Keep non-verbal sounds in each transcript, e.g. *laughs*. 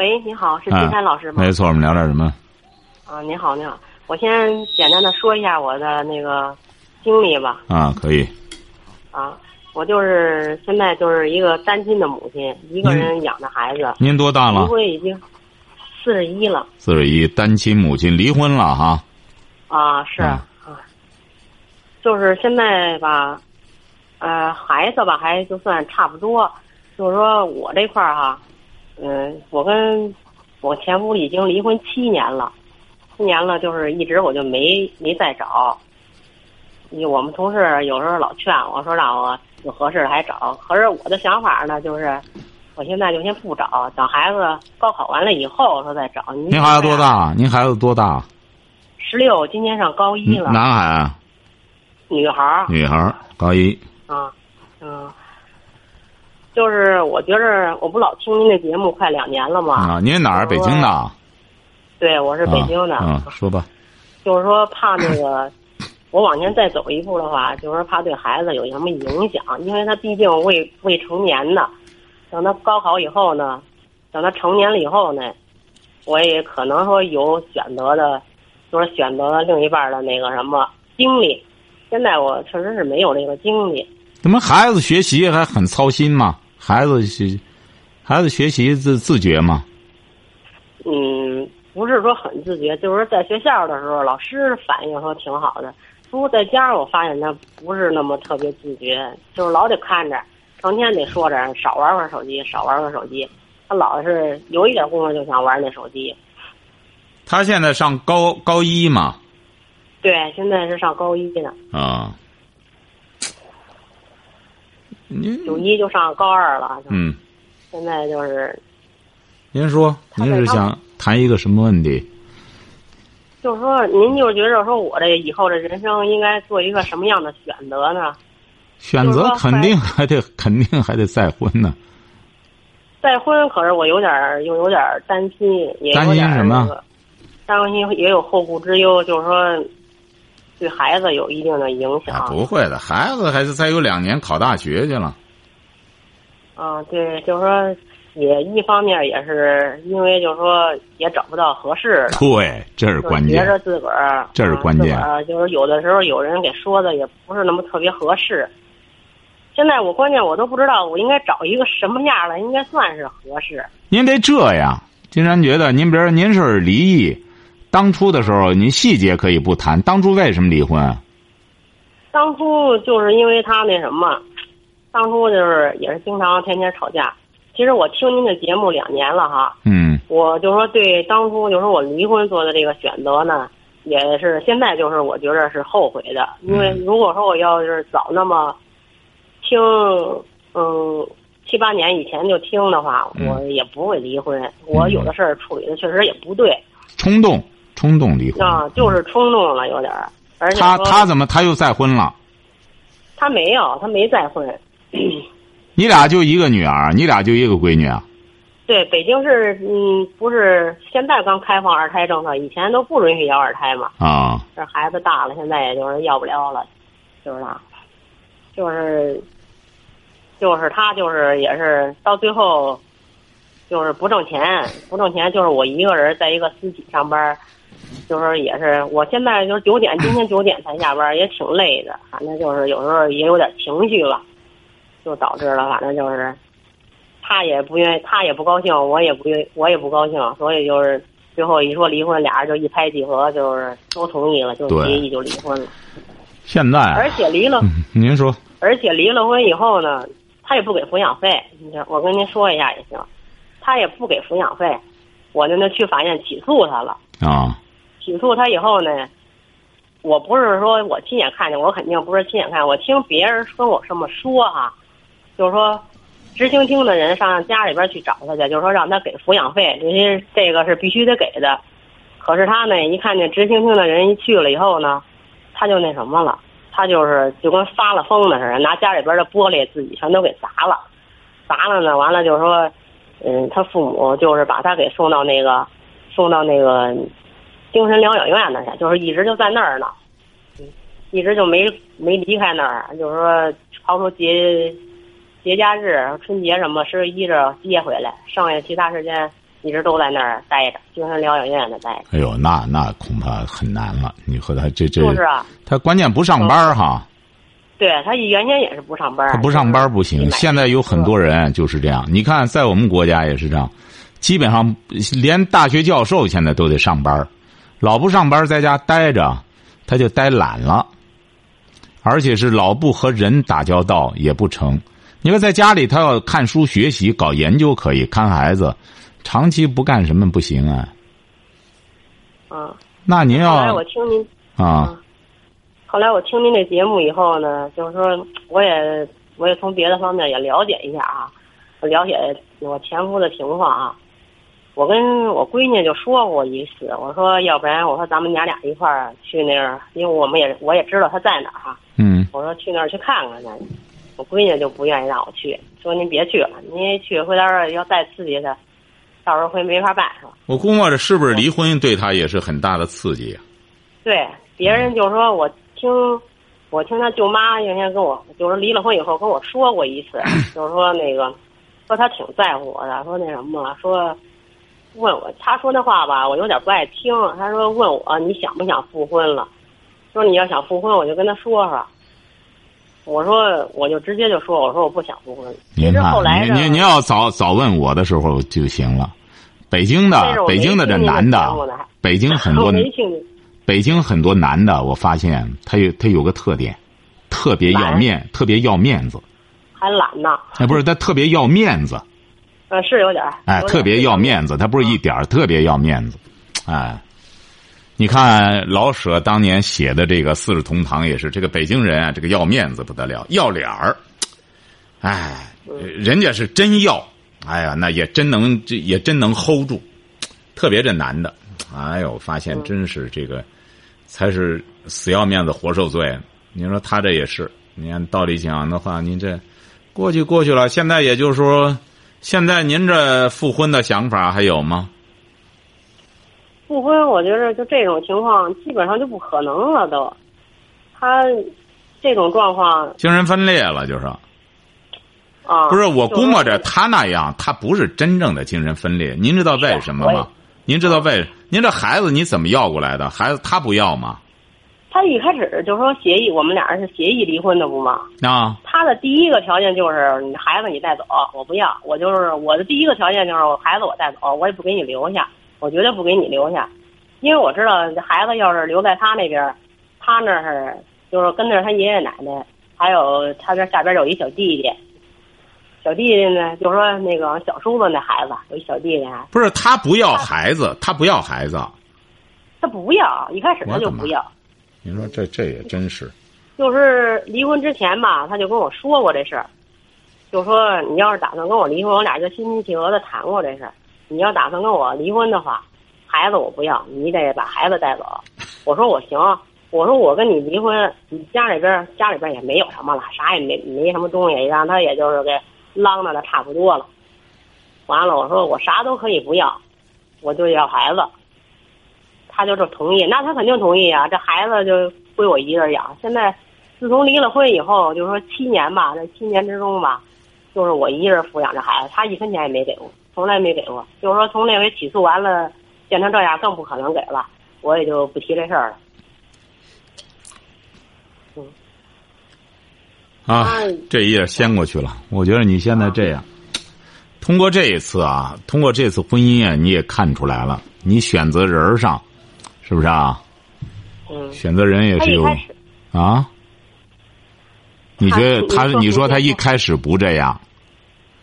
喂，你好，是金山老师吗？没错，我们聊点什么？啊，你好，你好，我先简单的说一下我的那个经历吧。啊，可以。啊，我就是现在就是一个单亲的母亲，一个人养的孩子。您多大了？离婚已经四十一了。四十一，单亲母亲离婚了哈。啊，是啊，就是现在吧，呃，孩子吧还就算差不多，就是说我这块儿哈。嗯，我跟我前夫已经离婚七年了，七年了，就是一直我就没没再找。你我们同事有时候老劝我说让我有合适的还找，可是我的想法呢，就是我现在就先不找，等孩子高考完了以后说再找。您孩子多大？您孩子多大？十六，今年上高一了。男孩？女孩？女孩，高一。啊，嗯。就是我觉着，我不老听您的节目快两年了嘛。啊，您哪儿？北京的。对，我是北京的。啊，说吧。就是说，怕那个，*laughs* 我往前再走一步的话，就是说怕对孩子有什么影响，因为他毕竟未未成年呢。等他高考以后呢，等他成年了以后呢，我也可能说有选择的，就是选择另一半的那个什么经历。现在我确实是没有这个经历。怎么孩子学习还很操心吗？孩子学，孩子学习自自觉吗？嗯，不是说很自觉，就是在学校的时候，老师反映说挺好的。不过在家，我发现他不是那么特别自觉，就是老得看着，成天得说着少玩玩手机，少玩玩手机。他老是有一点功夫就想玩那手机。他现在上高高一嘛？对，现在是上高一呢。啊。九一就上高二了，嗯，现在就是。您说，您是想谈一个什么问题？就是说，您就觉着说我这以后的人生应该做一个什么样的选择呢？选择肯定还得肯定还得再婚呢。再婚，可是我有点又有点担心，也担心什么？担心也有后顾之忧，就是说。对孩子有一定的影响。不会的，孩子还是再有两年考大学去了。啊，对，就是说，也一方面也是因为，就是说也找不到合适的。对，这是关键。觉着自个儿，这是关键。啊就是有的时候有人给说的也不是那么特别合适。现在我关键我都不知道我应该找一个什么样的应该算是合适。您得这样，金山觉得，您比如说您是离异。当初的时候，您细节可以不谈。当初为什么离婚？当初就是因为他那什么，当初就是也是经常天天吵架。其实我听您的节目两年了哈，嗯，我就说对当初就是我离婚做的这个选择呢，也是现在就是我觉着是后悔的。因为如果说我要是早那么听，嗯，七八年以前就听的话，我也不会离婚。我有的事儿处理的确实也不对，冲动。冲动离婚啊，就是冲动了，有点儿。而且他他怎么他又再婚了？他没有，他没再婚。*clears throat* 你俩就一个女儿，你俩就一个闺女啊？对，北京市嗯，不是现在刚开放二胎政策，以前都不允许要二胎嘛。啊。这孩子大了，现在也就是要不了了，就是他，就是就是他就是也是到最后，就是不挣钱，不挣钱，就是我一个人在一个私企上班。就是也是，我现在就是九点，今天九点才下班，也挺累的。反正就是有时候也有点情绪了，就导致了。反正就是，他也不愿意，他也不高兴，我也不愿，我也不高兴。所以就是最后一说离婚，俩人就一拍即合，就是都同意了，就协议就离婚了。现在，而且离了，您说，而且离了婚以后呢，他也不给抚养费。我跟您说一下也行，他也不给抚养费，我就那去法院起诉他了啊。起诉他以后呢，我不是说我亲眼看见，我肯定不是亲眼看，我听别人跟我这么说哈，就是说，执行厅的人上家里边去找他去，就是说让他给抚养费，这些这个是必须得给的。可是他呢，一看见执行厅的人一去了以后呢，他就那什么了，他就是就跟发了疯的似的，拿家里边的玻璃自己全都给砸了，砸了呢，完了就是说，嗯，他父母就是把他给送到那个送到那个精神疗养院那去，就是一直就在那儿呢，嗯，一直就没没离开那儿，就是说刨出节节假日、春节什么十一这接回来，剩下其他时间一直都在那儿待着，精神疗养院那待着。哎呦，那那恐怕很难了。你和他这这，就是啊，他关键不上班哈。对他原先也是不上班，他不上班不行。现在有很多人就是这样，你看在我们国家也是这样，基本上连大学教授现在都得上班，老不上班在家待着，他就待懒了，而且是老不和人打交道也不成。你说在家里他要看书学习搞研究可以看孩子，长期不干什么不行啊。啊。那您要。后来我听您啊。后来我听您这节目以后呢，就是说，我也我也从别的方面也了解一下啊，了解我前夫的情况啊。我跟我闺女就说过一次，我说要不然我说咱们娘俩一块儿去那儿，因为我们也我也知道他在哪儿哈。嗯。我说去那儿去看看去，我闺女就不愿意让我去，说您别去了，您一去回头要再刺激他，到时候会没法办是吧？我估摸着是不是离婚对他也是很大的刺激啊？对，别人就说我。听，我听他舅妈原先跟我，就是离了婚以后跟我说过一次，就是说那个，说他挺在乎我的，说那什么，说问我，他说那话吧，我有点不爱听。他说问我你想不想复婚了，说你要想复婚，我就跟他说说。我说我就直接就说，我说我不想复婚。您看，您您您要早早问我的时候就行了。北京的北京的这男的，北京很多。*laughs* 北京很多男的，我发现他有他有个特点，特别要面，特别要面子，还懒呢。哎，不是他特别要面子，呃，是有点哎，特别要面子，他不是一点特别要面子，哎，你看老舍当年写的这个《四世同堂》也是，这个北京人啊，这个要面子不得了，要脸儿，哎，人家是真要，哎呀，那也真能，这也真能 hold 住，特别这男的，哎呦，发现真是这个。才是死要面子活受罪，你说他这也是，你按道理讲的话，您这过去过去了，现在也就是说，现在您这复婚的想法还有吗？复婚，我觉得就这种情况基本上就不可能了，都，他这种状况，精神分裂了，就是，啊，不是我估摸着他那样，他不是真正的精神分裂，您知道为什么吗？您知道为您这孩子你怎么要过来的？孩子他不要吗？他一开始就说协议，我们俩人是协议离婚的，不吗？啊。他的第一个条件就是你孩子你带走，我不要。我就是我的第一个条件就是孩子我带走，我也不给你留下，我绝对不给你留下，因为我知道孩子要是留在他那边，他那是就是跟着他爷爷奶奶，还有他这下边有一小弟弟。小弟弟呢，就说那个小叔子那孩子有一小弟弟，不是他不要孩子，他不要孩子，他不要，一开始他就不要。您说这这也真是。就是离婚之前吧，他就跟我说过这事儿，就说你要是打算跟我离婚，我俩就心平气和的谈过这事儿。你要打算跟我离婚的话，孩子我不要，你得把孩子带走。我说我行，我说我跟你离婚，你家里边家里边也没有什么了，啥也没没什么东西，让他也就是给。浪荡的差不多了，完了，我说我啥都可以不要，我就要孩子，他就是同意，那他肯定同意啊，这孩子就归我一个人养。现在自从离了婚以后，就是说七年吧，这七年之中吧，就是我一人抚养这孩子，他一分钱也没给过，从来没给过。就是说从那回起诉完了，变成这样更不可能给了，我也就不提这事儿了。啊，这一页掀过去了。我觉得你现在这样，通过这一次啊，通过这次婚姻啊，你也看出来了，你选择人上，是不是啊？嗯。选择人也是有啊。你觉得他？你说他一开始不这样？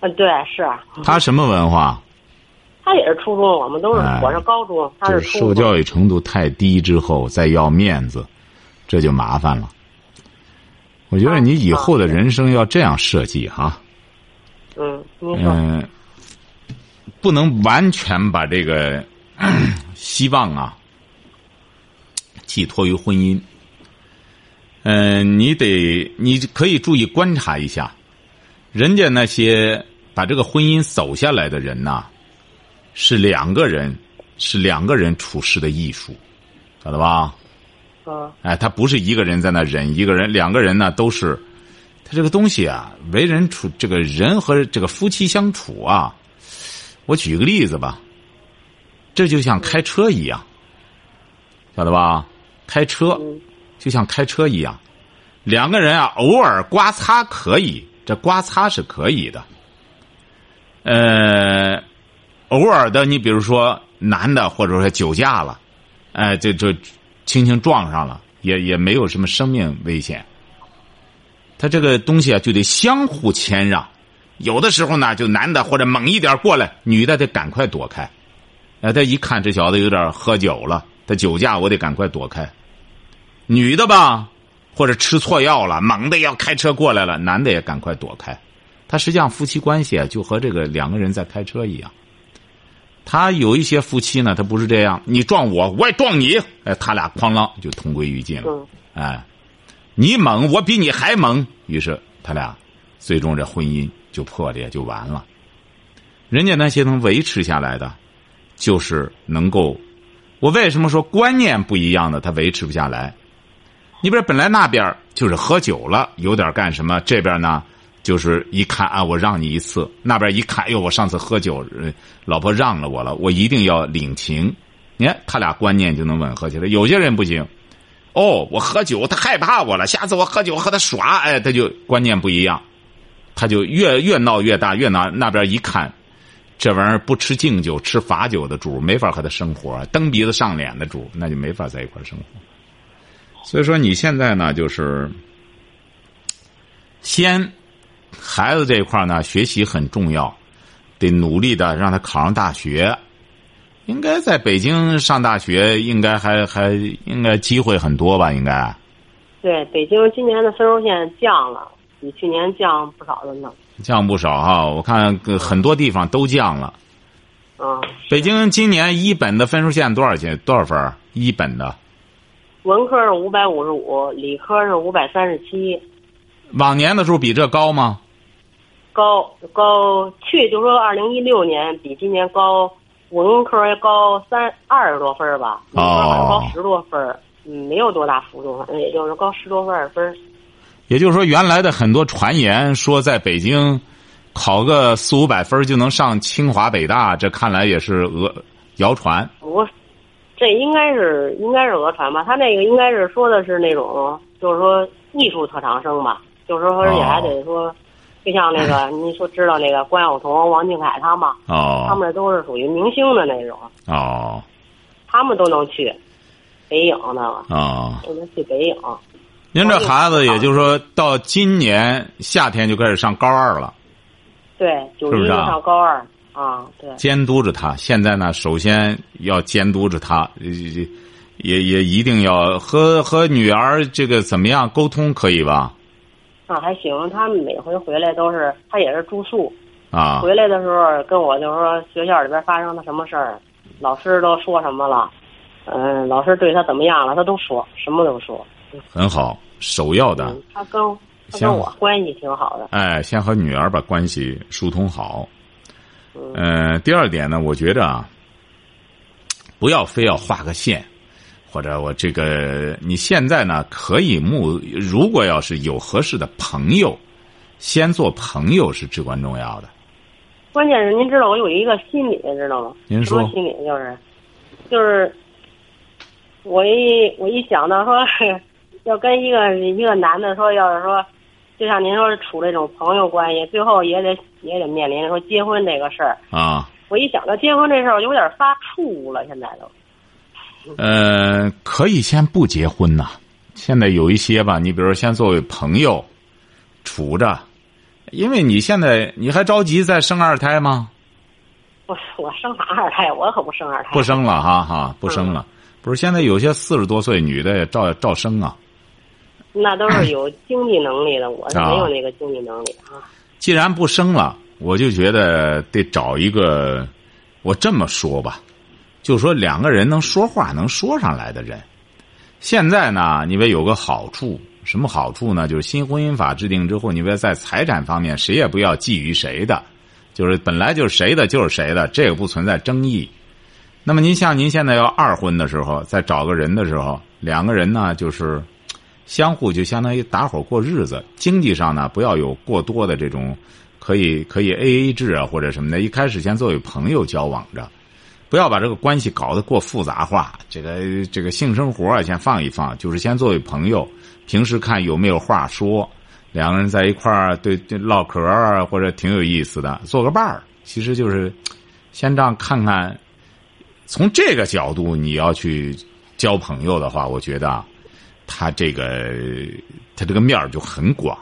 嗯，对，是。他什么文化？他也是初中，我们都是，我是高中，他是受教育程度太低之后再要面子，这就麻烦了。我觉得你以后的人生要这样设计哈，嗯，嗯，不能完全把这个 *clears throat* 希望啊寄托于婚姻。嗯，你得，你可以注意观察一下，人家那些把这个婚姻走下来的人呐，是两个人，是两个人处事的艺术，晓得吧？啊哎，他不是一个人在那忍，一个人，两个人呢都是，他这个东西啊，为人处这个人和这个夫妻相处啊，我举个例子吧，这就像开车一样，晓得吧？开车嗯就像开车一样，两个人啊，偶尔刮擦可以，这刮擦是可以的。呃，偶尔的，你比如说男的或者说酒驾了，哎、这就轻轻撞上了，也也没有什么生命危险。他这个东西啊，就得相互谦让。有的时候呢，就男的或者猛一点过来，女的得赶快躲开。哎，他一看这小子有点喝酒了，他酒驾，我得赶快躲开。女的吧，或者吃错药了，猛的要开车过来了，男的也赶快躲开。他实际上夫妻关系啊，就和这个两个人在开车一样。他有一些夫妻呢，他不是这样，你撞我，我也撞你，哎，他俩哐啷就同归于尽了。嗯哎，你猛，我比你还猛，于是他俩最终这婚姻就破裂，就完了。人家那些能维持下来的，就是能够。我为什么说观念不一样的他维持不下来？你比如本来那边就是喝酒了，有点干什么，这边呢就是一看啊，我让你一次，那边一看，哎呦，我上次喝酒，老婆让了我了，我一定要领情。你看他俩观念就能吻合起来。有些人不行，哦，我喝酒，他害怕我了，下次我喝酒和他耍，哎，他就观念不一样，他就越越闹越大，越闹那边一看，这玩意儿不吃敬酒吃罚酒的主，没法和他生活，蹬鼻子上脸的主，那就没法在一块生活。所以说你现在呢，就是先孩子这一块呢，学习很重要，得努力的让他考上大学。应该在北京上大学，应该还还应该机会很多吧？应该对，北京今年的分数线降了，比去年降不少了呢。降不少哈，我看呃很多地方都降了。啊，北京今年一本的分数线多少钱？多少分？一本的文科是五百五十五，理科是五百三十七，往年的时候比这高吗？高高去就说二零一六年比今年高，文科高三二十多分吧，理科高十多分儿，嗯，没有多大幅度，反正也就是高十多分儿分儿。也就是说，原来的很多传言说在北京考个四五百分就能上清华北大，这看来也是讹谣传。不，这应该是应该是讹传吧？他那个应该是说的是那种，就是说艺术特长生吧，就是说而且还得说，就像那个 *laughs* 你说知道那个关晓彤、王俊凯他们，他哦们这都是属于明星的那种，哦他们都能去北影那个，啊，都能去北影。您这孩子也就是说到今年夏天就开始上高二了，对，九一就是不是啊上高二啊，对，监督着他。现在呢，首先要监督着他，呃也也一定要和和女儿这个怎么样沟通，可以吧？啊还行。他们每回回来都是，他也是住宿，啊回来的时候跟我就说学校里边发生了什么事儿，老师都说什么了，嗯，老师对他怎么样了，他都说，什么都说。很好，首要的嗯，他跟他跟我关系挺好的。哎，先和女儿把关系疏通好。嗯呃，第二点呢，我觉着啊，不要非要画个线，或者我这个你现在呢可以目，如果要是有合适的朋友，先做朋友是至关重要的。关键是您知道我有一个心理，知道吗？您说心理就是，就是我一我一想到说 *laughs* 要跟一个一个男的说，要是说，就像您说处这种朋友关系，最后也得也得面临说结婚这个事儿。啊，我一想到结婚这事儿，我有点发怵了，现在都。呃，可以先不结婚呐。现在有一些吧，你比如先作为朋友处着，因为你现在你还着急再生二胎吗？我我生啥二胎？我可不生二胎。不生了哈哈，不生了。不是现在有些四十多岁女的也照照生啊。那都是有经济能力的，我是啊没有那个经济能力啊。既然不生了，我就觉得得找一个，我这么说吧，就说两个人能说话能说上来的人。现在呢，你别有个好处，什么好处呢？就是新婚姻法制定之后，你别在财产方面谁也不要觊觎谁的，就是本来就是谁的就是谁的，这个不存在争议。那么您像您现在要二婚的时候，再找个人的时候，两个人呢就是相互就相当于打伙过日子，经济上呢不要有过多的这种可以可以 A A 制啊或者什么的，一开始先作为朋友交往着，不要把这个关系搞得过复杂化。这个这个性生活啊先放一放，就是先作为朋友，平时看有没有话说，两个人在一块儿对对唠嗑啊或者挺有意思的，做个伴儿，其实就是先这样看看。从这个角度，你要去交朋友的话，我觉得，他这个他这个面儿就很广。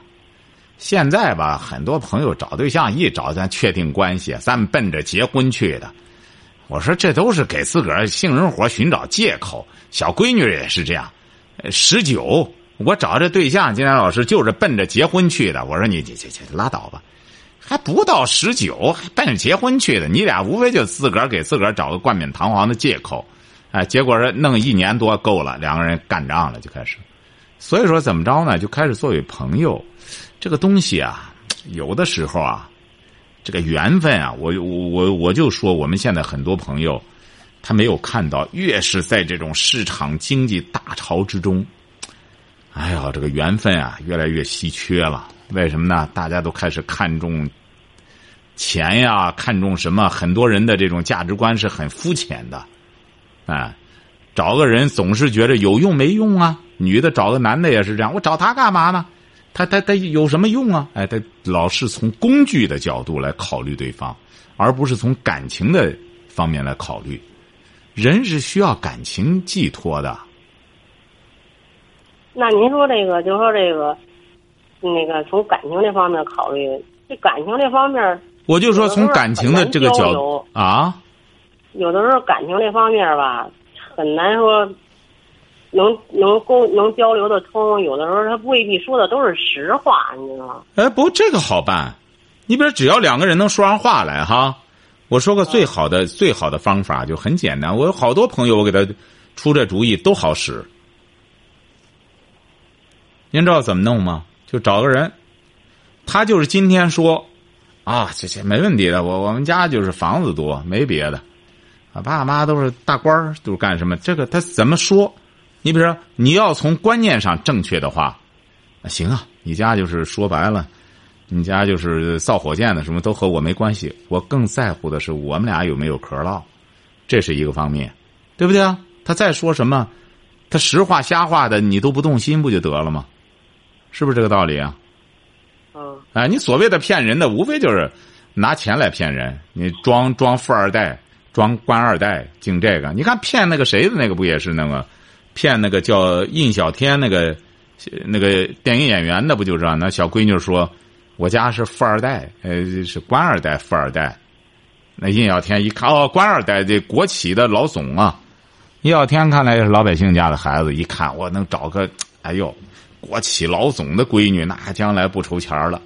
现在吧，很多朋友找对象一找咱确定关系，咱们奔着结婚去的。我说这都是给自个儿性生活寻找借口。小闺女也是这样，十九，我找这对象，金山老师就是奔着结婚去的。我说你你你你拉倒吧。还不到十九，奔着结婚去的，你俩无非就自个儿给自个儿找个冠冕堂皇的借口，哎，结果是弄一年多够了，两个人干仗了就开始。所以说怎么着呢？就开始作为朋友，这个东西啊，有的时候啊，这个缘分啊，我我我我就说，我们现在很多朋友，他没有看到，越是在这种市场经济大潮之中，哎呀，这个缘分啊，越来越稀缺了。为什么呢？大家都开始看重钱呀，看重什么？很多人的这种价值观是很肤浅的，啊，找个人总是觉得有用没用啊。女的找个男的也是这样，我找他干嘛呢？他他他有什么用啊？哎，他老是从工具的角度来考虑对方，而不是从感情的方面来考虑。人是需要感情寄托的。那您说这个，就说这个。那个从感情这方面考虑，这感情这方面，我就说从感情的这个角度啊，有的时候感情这方面吧，很难说能能沟能交流的通。有的时候他未必说的都是实话，你知道吗？哎，不，这个好办。你比如只要两个人能说上话来哈，我说个最好的最好的方法就很简单。我有好多朋友，我给他出这主意都好使。您知道怎么弄吗？就找个人，他就是今天说，啊，这这没问题的。我我们家就是房子多，没别的，啊，爸妈都是大官儿，都是干什么？这个他怎么说？你比如说，你要从观念上正确的话，行啊，你家就是说白了，你家就是造火箭的，什么都和我没关系。我更在乎的是我们俩有没有嗑唠，这是一个方面，对不对啊？他再说什么，他实话瞎话的，你都不动心，不就得了吗？是不是这个道理啊？嗯。哎，你所谓的骗人的，无非就是拿钱来骗人。你装装富二代，装官二代，净这个。你看骗那个谁的那个不也是那个，骗那个叫印小天那个那个电影演员的不就这样？那小闺女说，我家是富二代，呃，是官二代，富二代。那印小天一看，哦，官二代这国企的老总啊。印小天看来也是老百姓家的孩子，一看我能找个，哎呦。国企老总的闺女，那将来不愁钱了。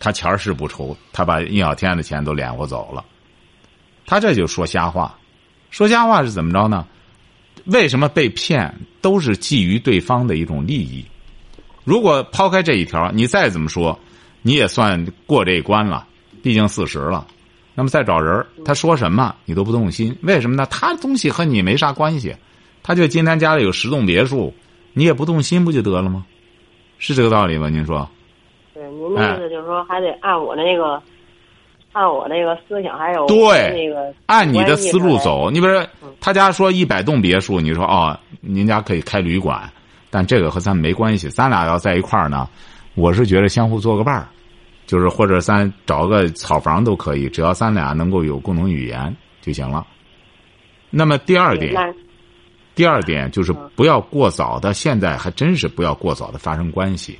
他钱是不愁，他把印小天的钱都敛活走了。他这就说瞎话，说瞎话是怎么着呢？为什么被骗？都是基于对方的一种利益。如果抛开这一条，你再怎么说，你也算过这一关了。毕竟四十了，那么再找人，他说什么你都不动心。为什么呢？他东西和你没啥关系。他就今天家里有十栋别墅。你也不动心不就得了吗？是这个道理吗？您说？对，您的意思就是说，还得按我那个，按我那个思想，还有对那个按你的思路走。你比如说，他家说一百栋别墅，你说哦，您家可以开旅馆，但这个和咱没关系。咱俩要在一块儿呢，我是觉得相互做个伴儿，就是或者咱找个草房都可以，只要咱俩能够有共同语言就行了。那么第二点。第二点就是不要过早的，现在还真是不要过早的发生关系，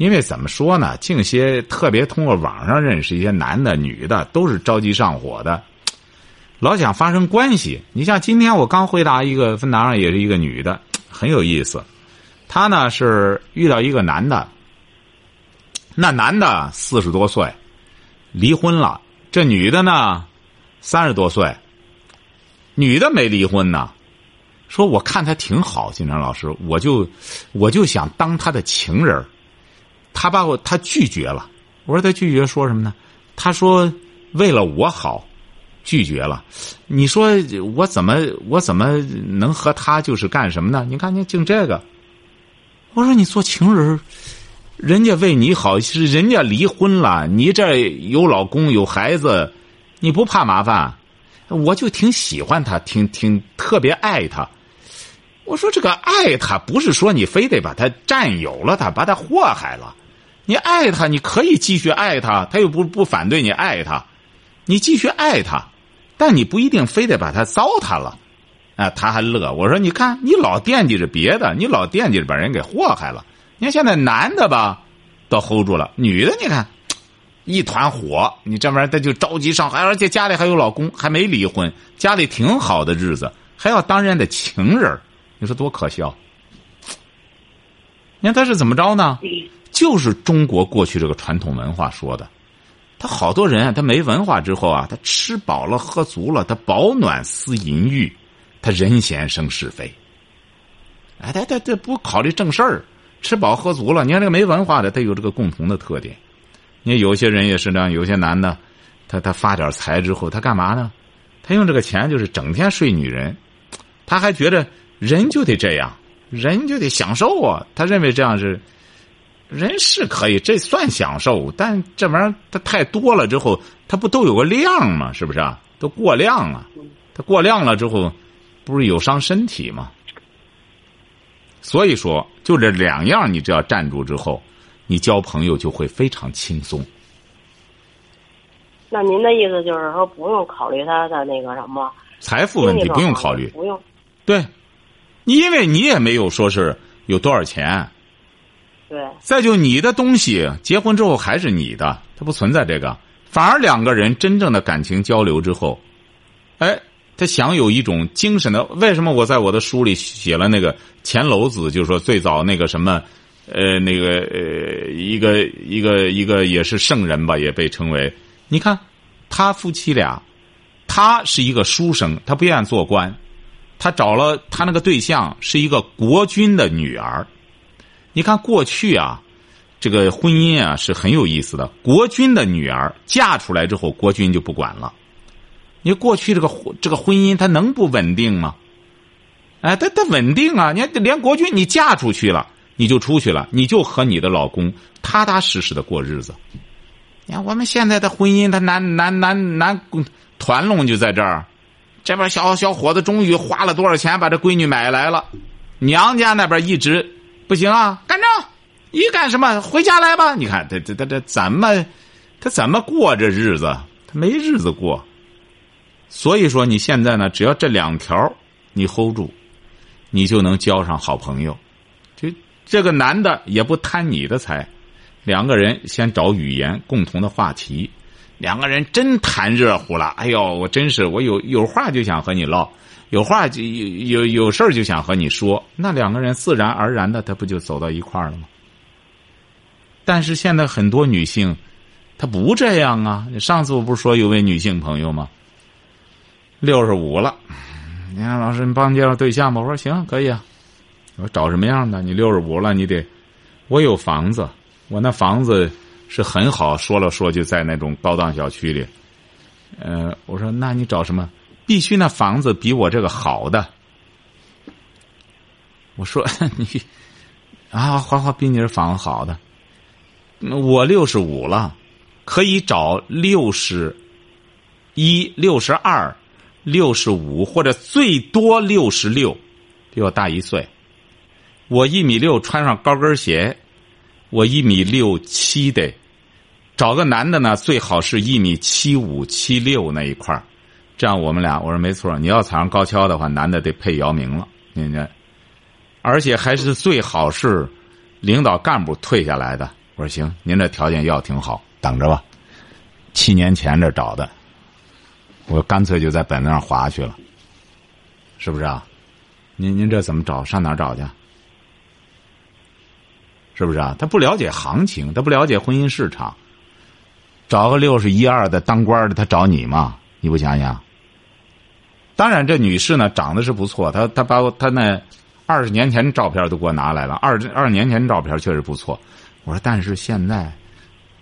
因为怎么说呢？净些特别通过网上认识一些男的、女的，都是着急上火的，老想发生关系。你像今天我刚回答一个分答上，也是一个女的，很有意思。她呢是遇到一个男的，那男的四十多岁，离婚了。这女的呢，三十多岁，女的没离婚呢。说我看他挺好，金山老师，我就我就想当他的情人他把我他拒绝了。我说他拒绝说什么呢？他说为了我好，拒绝了。你说我怎么我怎么能和他就是干什么呢？你看你净这个。我说你做情人人家为你好，是人家离婚了，你这有老公有孩子，你不怕麻烦？我就挺喜欢他，挺挺特别爱他。我说这个爱他不是说你非得把他占有了他，把他祸害了。你爱他，你可以继续爱他，他又不不反对你爱他，你继续爱他，但你不一定非得把他糟蹋了。啊，他还乐。我说你看，你老惦记着别的，你老惦记着把人给祸害了。你看现在男的吧，都 hold 住了，女的你看一团火。你这玩意儿他就着急上，而且家里还有老公，还没离婚，家里挺好的日子，还要当人的情人你说多可笑！你看他是怎么着呢？就是中国过去这个传统文化说的，他好多人啊，他没文化之后啊，他吃饱了喝足了，他饱暖思淫欲，他人闲生是非。哎，他他他不考虑正事儿，吃饱喝足了。你看这个没文化的，他有这个共同的特点。你看有些人也是这样，有些男的，他他发点财之后，他干嘛呢？他用这个钱就是整天睡女人，他还觉得。人就得这样，人就得享受啊！他认为这样是，人是可以，这算享受。但这玩意儿它太多了之后，它不都有个量吗？是不是啊？都过量了，它过量了之后，不是有伤身体吗？所以说，就这两样，你只要站住之后，你交朋友就会非常轻松。那您的意思就是说，不用考虑他的那个什么财富问题，不用考虑，不用对。因为你也没有说是有多少钱，对。再就你的东西，结婚之后还是你的，它不存在这个。反而两个人真正的感情交流之后，哎，他享有一种精神的。为什么我在我的书里写了那个钱娄子，就是说最早那个什么，呃，那个呃，一个一个一个也是圣人吧，也被称为。你看，他夫妻俩，他是一个书生，他不愿意做官。他找了他那个对象是一个国君的女儿，你看过去啊，这个婚姻啊是很有意思的。国君的女儿嫁出来之后，国君就不管了。你过去这个这个婚姻，它能不稳定吗？哎，它它稳定啊！你看，连国君你嫁出去了，你就出去了，你就和你的老公踏踏实实的过日子。你看我们现在的婚姻，它难难难难团拢就在这儿。这边小小伙子终于花了多少钱把这闺女买来了，娘家那边一直不行啊，干仗，你干什么？回家来吧！你看这这这这怎么，他怎么过这日子？他没日子过。所以说你现在呢，只要这两条你 hold 住，你就能交上好朋友。就这个男的也不贪你的财，两个人先找语言共同的话题。两个人真谈热乎了，哎呦，我真是我有有话就想和你唠，有话就有有有事儿就想和你说，那两个人自然而然的，他不就走到一块儿了吗？但是现在很多女性，她不这样啊。上次我不是说有位女性朋友吗？六十五了，你看老师，你帮介绍对象吧。我说行，可以啊。我说找什么样的？你六十五了，你得，我有房子，我那房子。是很好，说了说就在那种高档小区里，呃，我说那你找什么？必须那房子比我这个好的。我说 *laughs* 你啊，花花比你这房子好的。我六十五了，可以找六十一、六十二、六十五，或者最多六十六，比我大一岁。我一米六，穿上高跟鞋，我一米六七得。找个男的呢，最好是一米七五七六那一块儿，这样我们俩我说没错，你要踩上高跷的话，男的得配姚明了，你看，而且还是最好是领导干部退下来的。我说行，您这条件要挺好，等着吧。七年前这找的，我干脆就在本子上划去了，是不是啊？您您这怎么找？上哪找去？是不是啊？他不了解行情，他不了解婚姻市场。找个六十一二的当官的，他找你吗？你不想想？当然，这女士呢长得是不错，她她把我她那二十年前的照片都给我拿来了，二二十年前照片确实不错。我说，但是现在，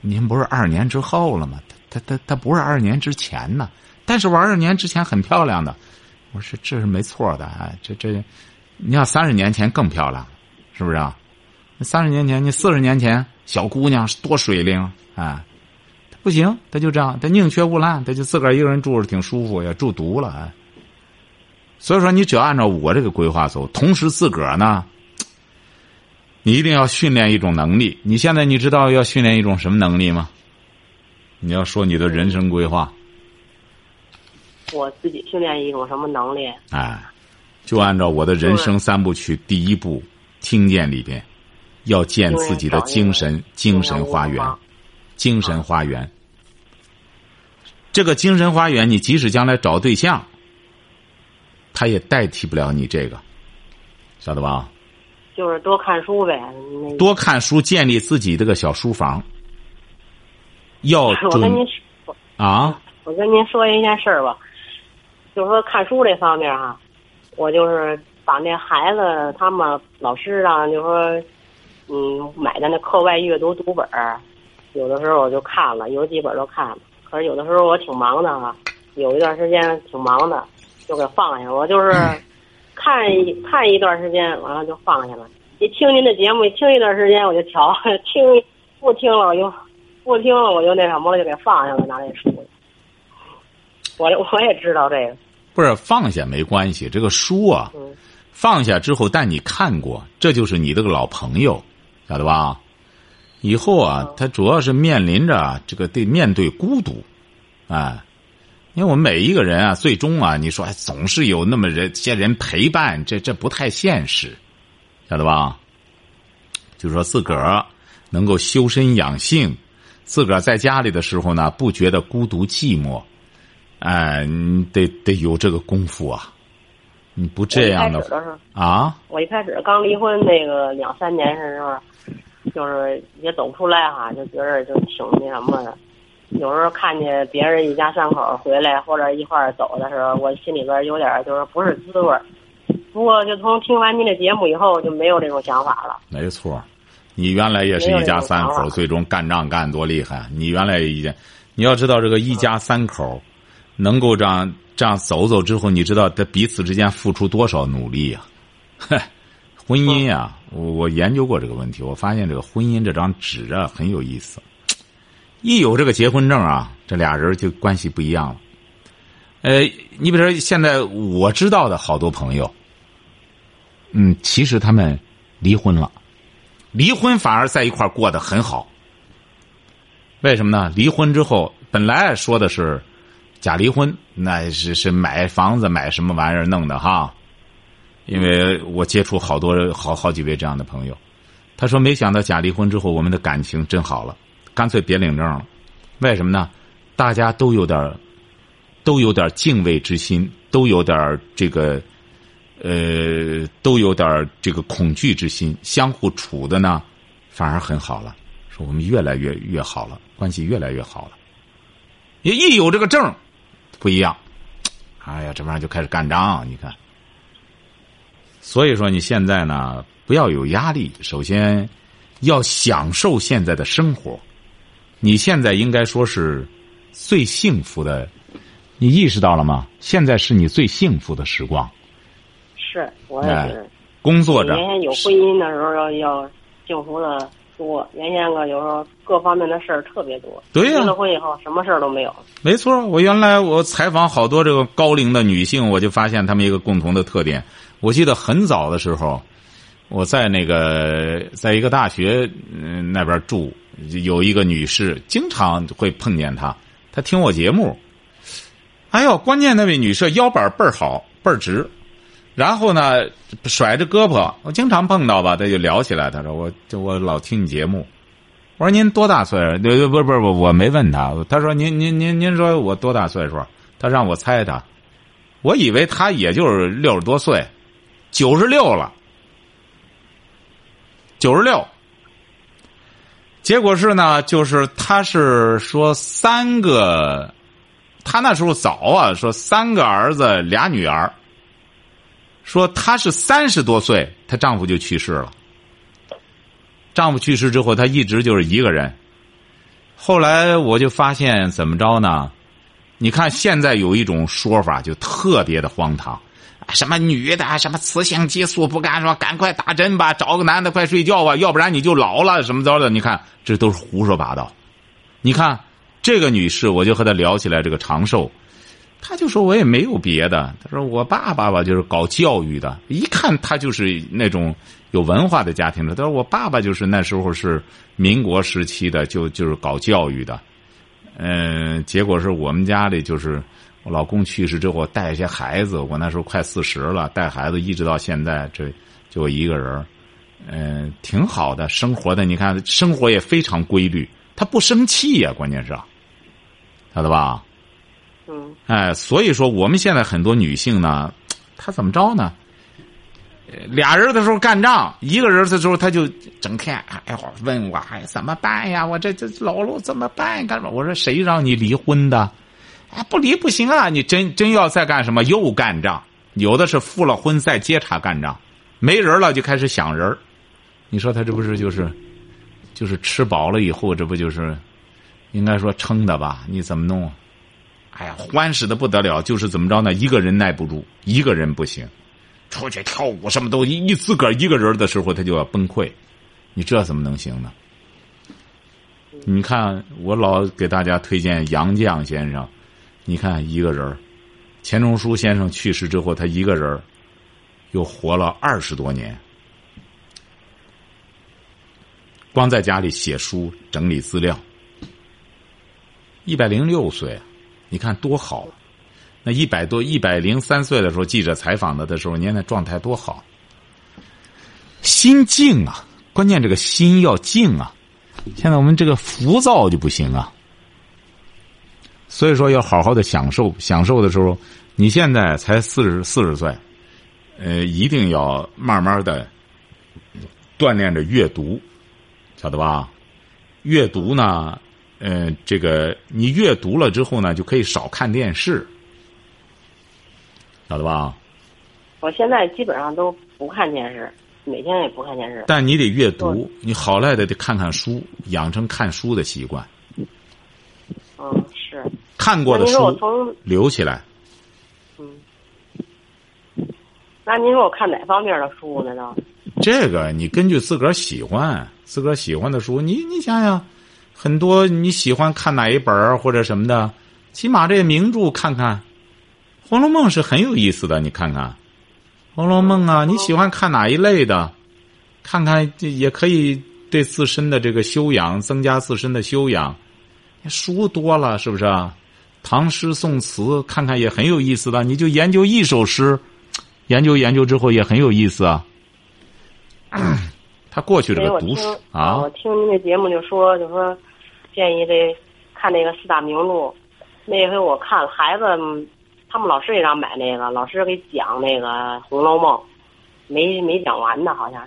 您不是二十年之后了吗？她她她她不是二十年之前呢，但是我二十年之前很漂亮的。我说这是没错的，哎，这这，你要三十年前更漂亮，是不是啊？三十年前，你四十年前小姑娘多水灵啊，不行，她就这样，她宁缺毋滥，她就自个儿一个人住着挺舒服，也住毒了哎。所以说，你只要按照我这个规划走，同时自个儿呢，你一定要训练一种能力。你现在你知道要训练一种什么能力吗？你要说你的人生规划。我自己训练一种什么能力？哎，就按照我的人生三部曲第一部听见里边，要建自己的精神精神花园，精神花园。这个精神花园，你即使将来找对象。他也代替不了你这个，晓得吧？就是多看书呗。多看书，建立自己这个小书房。要我跟您说啊，我跟您说一件事儿吧，就是说看书这方面哈，我就是把那孩子他们老师让就说，嗯，买的那课外阅读读本儿，有的时候我就看了，有几本都看了。可是有的时候我挺忙的哈，有一段时间挺忙的。就给放下了，我就是 *laughs* 看一看一段时间，完了就放下了。一听您的节目，听一段时间我就调，*laughs* 听不听了我就不听了，我就那什么了，就给放下了，拿那书。我我也知道这个，不是放下没关系，这个书啊，放下之后，但你看过，这就是你这个老朋友，晓得吧？以后啊，他主要是面临着这个对面对孤独，啊。因为我们每一个人啊，最终啊，你说总是有那么人些人陪伴，这这不太现实，晓得吧？就说自个儿能够修身养性，自个儿在家里的时候呢，不觉得孤独寂寞，哎，你得得有这个功夫啊！你不这样的啊？我一开始刚离婚那个两三年的时候，就是也走不出来哈，就觉得就挺那什么的。有时候看见别人一家三口回来或者一块儿走的时候，我心里边有点就是不是滋味儿。不过就从听完您的节目以后，就没有这种想法了。没错，你原来也是一家三口，最终干仗干多厉害。你原来一家，你要知道这个一家三口，能够这样这样走走之后，你知道在彼此之间付出多少努力呀？婚姻呀，我我研究过这个问题，我发现这个婚姻这张纸啊很有意思。一有这个结婚证啊，这俩人就关系不一样了。呃，你比如说，现在我知道的好多朋友，嗯，其实他们离婚了，离婚反而在一块过得很好。为什么呢？离婚之后，本来说的是假离婚，那是是买房子买什么玩意儿弄的哈。因为我接触好多好好几位这样的朋友，他说没想到假离婚之后，我们的感情真好了。干脆别领证了，为什么呢？大家都有点都有点敬畏之心，都有点这个，呃，都有点这个恐惧之心，相互处的呢，反而很好了。说我们越来越越好了，关系越来越好了。也一有这个证，不一样。哎呀，这玩意儿就开始干仗，你看。所以说，你现在呢，不要有压力，首先要享受现在的生活。你现在应该说是最幸福的，你意识到了吗？现在是你最幸福的时光。是，我也是。工作着。原先有婚姻的时候要要幸福的多，原先个有时候各方面的事儿特别多。对呀。结了婚以后，什么事儿都没有。没错，我原来我采访好多这个高龄的女性，我就发现她们一个共同的特点。我记得很早的时候，我在那个在一个大学嗯那边住。有一个女士经常会碰见她，她听我节目。哎呦，关键那位女士腰板倍儿好，倍儿直。然后呢，甩着胳膊，我经常碰到吧，他就聊起来。他说：“我就我老听你节目。”我说：“您多大岁数？”不不不不，我没问他，他说：“您您您您说我多大岁数？”他让我猜他，我以为他也就是六十多岁，九十六了，九十六。结果是呢，就是他是说三个，他那时候早啊，说三个儿子俩女儿。说她是三十多岁，她丈夫就去世了。丈夫去世之后，她一直就是一个人。后来我就发现怎么着呢？你看现在有一种说法就特别的荒唐，什么女的什么雌性激素不干说赶快打针吧，找个男的快睡觉吧，要不然你就老了什么着的。你看这都是胡说八道。你看这个女士，我就和她聊起来这个长寿。她就说：“我也没有别的。”她说：“我爸爸吧，就是搞教育的，一看他就是那种有文化的家庭的。”她说：“我爸爸就是那时候是民国时期的，就就是搞教育的。”嗯，结果是我们家里就是我老公去世之后带一些孩子，我那时候快四十了，带孩子一直到现在，这就我一个人嗯，挺好的，生活的你看，生活也非常规律，他不生气呀，关键是，晓得吧？嗯，哎，所以说我们现在很多女性呢，她怎么着呢？俩人的时候干仗，一个人的时候，她就整天哎问我哎怎么办呀？我这这老了怎么办？干什么？我说谁让你离婚的？哎，不离不行啊！你真真要再干什么又干仗？有的是复了婚再接茬干仗，没人了就开始想人你说他这不是就是，就是吃饱了以后，这不就是，应该说撑的吧？你怎么弄？哎呀，欢实的不得了，就是怎么着呢？一个人耐不住，一个人不行，出去跳舞什么都一自个儿一个人的时候，他就要崩溃，你这怎么能行呢？你看，我老给大家推荐杨绛先生，你看一个人钱钟书先生去世之后，他一个人又活了二十多年，光在家里写书、整理资料，一百零六岁。你看多好，那一百多一百零三岁的时候，记者采访他的时候，您那状态多好，心静啊！关键这个心要静啊！现在我们这个浮躁就不行啊，所以说要好好的享受。享受的时候，你现在才四十四十岁，呃，一定要慢慢的锻炼着阅读，晓得吧？阅读呢？嗯，这个你阅读了之后呢，就可以少看电视，晓得吧？我现在基本上都不看电视，每天也不看电视。但你得阅读，你好赖的得看看书，养成看书的习惯。看过的书留起来。嗯。那您说我看哪方面的书呢？都。这个你根据自个儿喜欢，自个儿喜欢的书，你你想想。很多你喜欢看哪一本儿或者什么的，起码这些名著看看，《红楼梦》是很有意思的。你看看，《红楼梦》啊，你喜欢看哪一类的？看看也可以对自身的这个修养增加自身的修养。书多了是不是啊？唐诗宋词看看也很有意思的。你就研究一首诗，研究研究之后也很有意思啊。*clears throat* 他过去这个读书啊，我听您那节目就说就说。建议这看那个四大名著，那回我看了孩子，他们老师也让买那个，老师给讲那个《红楼梦》，没没讲完呢，好像。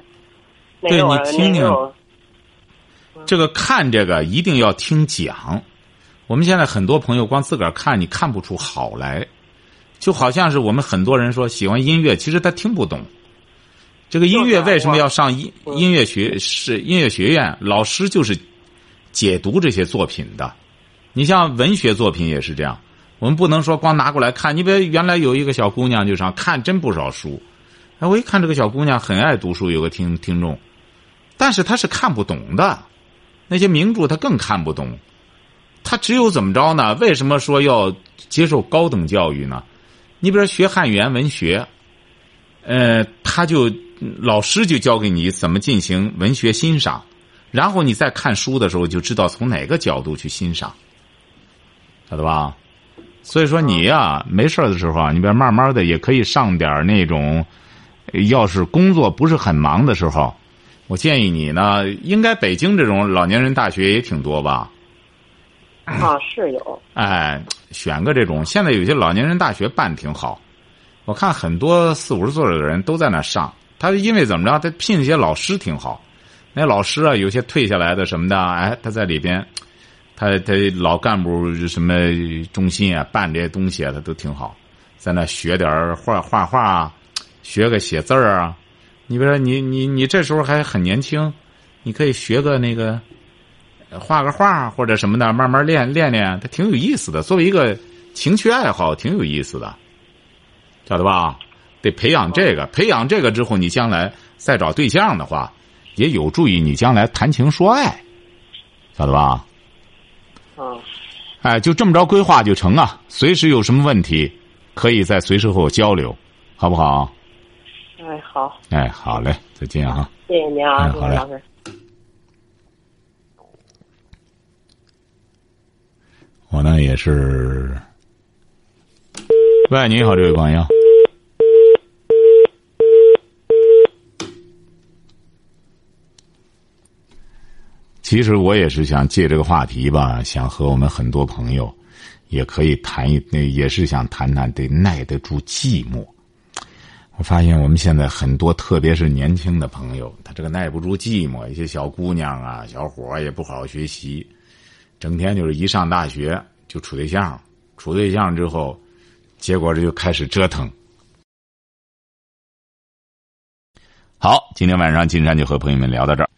对你听听，这个看这个一定要听讲。我们现在很多朋友光自个儿看，你看不出好来，就好像是我们很多人说喜欢音乐，其实他听不懂。这个音乐为什么要上音音乐学是音乐学院？老师就是。解读这些作品的，你像文学作品也是这样。我们不能说光拿过来看。你比如原来有一个小姑娘就上看真不少书，哎，我一看这个小姑娘很爱读书，有个听听众，但是她是看不懂的，那些名著她更看不懂。她只有怎么着呢？为什么说要接受高等教育呢？你比如说学汉语言文学，呃，他就老师就教给你怎么进行文学欣赏。然后你在看书的时候，就知道从哪个角度去欣赏，晓得吧？所以说你呀，没事的时候啊，你别慢慢的也可以上点那种，要是工作不是很忙的时候，我建议你呢，应该北京这种老年人大学也挺多吧？啊，是有。哎，选个这种，现在有些老年人大学办挺好，我看很多四五十岁的人都在那上，他因为怎么着，他聘一些老师挺好。那老师啊，有些退下来的什么的，哎，他在里边，他他老干部什么中心啊，办这些东西啊，他都挺好，在那学点画画画啊，学个写字儿啊。你比如说，你你你这时候还很年轻，你可以学个那个画个画或者什么的，慢慢练练练，它挺有意思的。作为一个情趣爱好，挺有意思的，晓得吧？得培养这个，培养这个之后，你将来再找对象的话，也有助于你将来谈情说爱，晓得吧？嗯，哎，就这么着规划就成啊！随时有什么问题，可以在随时和我交流，好不好？哎，好，哎，好嘞，再见啊！谢谢您啊，哎好嘞朱老师。我呢也是。喂，你好，这位朋友。其实我也是想借这个话题吧，想和我们很多朋友，也可以谈一，那也是想谈谈得耐得住寂寞。我发现我们现在很多，特别是年轻的朋友，他这个耐不住寂寞，一些小姑娘啊、小伙也不好好学习，整天就是一上大学就处对象，处对象之后，结果这就开始折腾。好，今天晚上金山就和朋友们聊到这儿。